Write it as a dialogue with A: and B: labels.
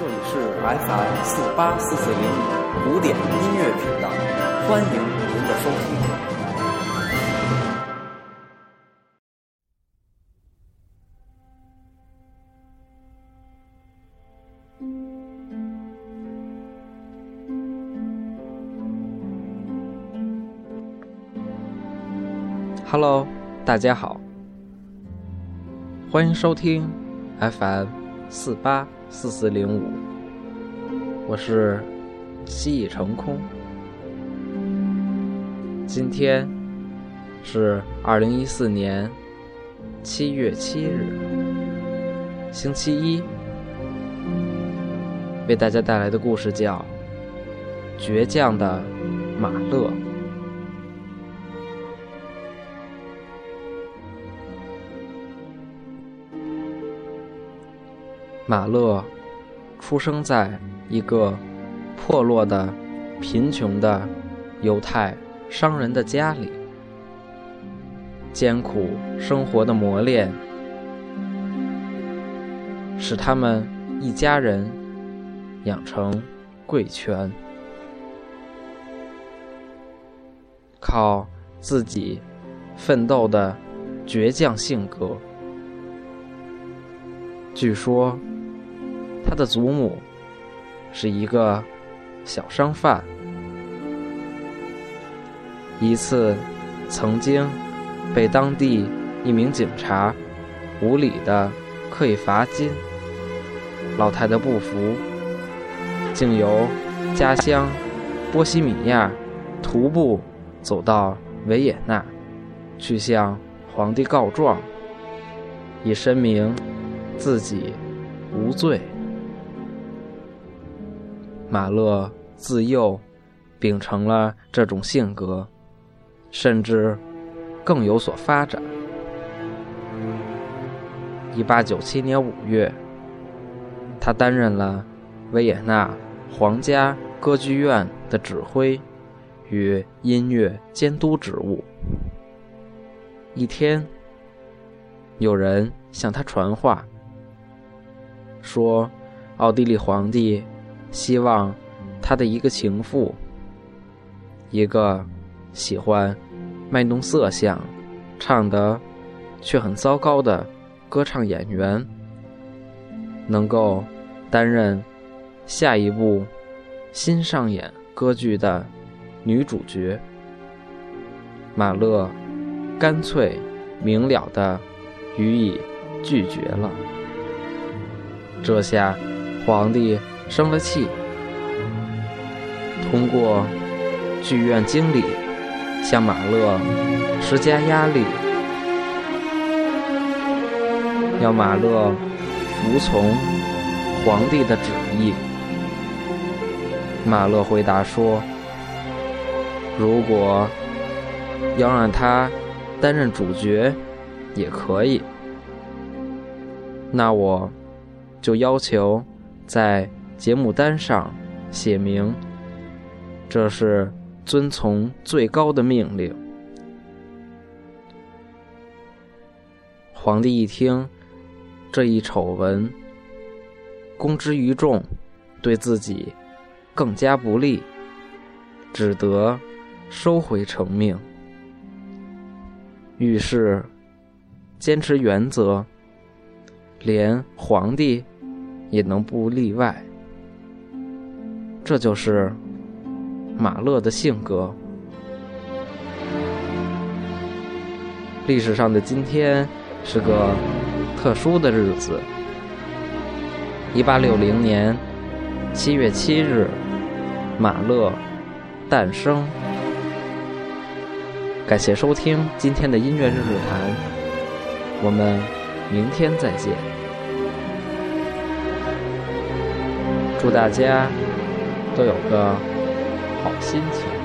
A: 这里是 FM 四八四四零五古典音乐频道，欢迎您的收听。Hello，大家好，欢迎收听 FM 四八四四零五，我是西已成空。今天是二零一四年七月七日，星期一。为大家带来的故事叫《倔强的马勒》。马勒出生在一个破落的、贫穷的犹太商人的家里。艰苦生活的磨练，使他们一家人养成贵权，靠自己奋斗的倔强性格。据说。他的祖母是一个小商贩，一次曾经被当地一名警察无理的刻意罚金，老太太不服，竟由家乡波西米亚徒步走到维也纳，去向皇帝告状，以申明自己无罪。马勒自幼秉承了这种性格，甚至更有所发展。一八九七年五月，他担任了维也纳皇家歌剧院的指挥与音乐监督职务。一天，有人向他传话，说奥地利皇帝。希望他的一个情妇，一个喜欢卖弄色相、唱得却很糟糕的歌唱演员，能够担任下一部新上演歌剧的女主角。马勒干脆明了的予以拒绝了。这下皇帝。生了气，通过剧院经理向马勒施加压力，要马勒服从皇帝的旨意。马勒回答说：“如果要让他担任主角，也可以。那我就要求在。”节目单上写明，这是遵从最高的命令。皇帝一听这一丑闻，公之于众，对自己更加不利，只得收回成命。遇事坚持原则，连皇帝也能不例外。这就是马勒的性格。历史上的今天是个特殊的日子，一八六零年七月七日，马勒诞生。感谢收听今天的音乐日日谈，我们明天再见。祝大家。都有个好心情。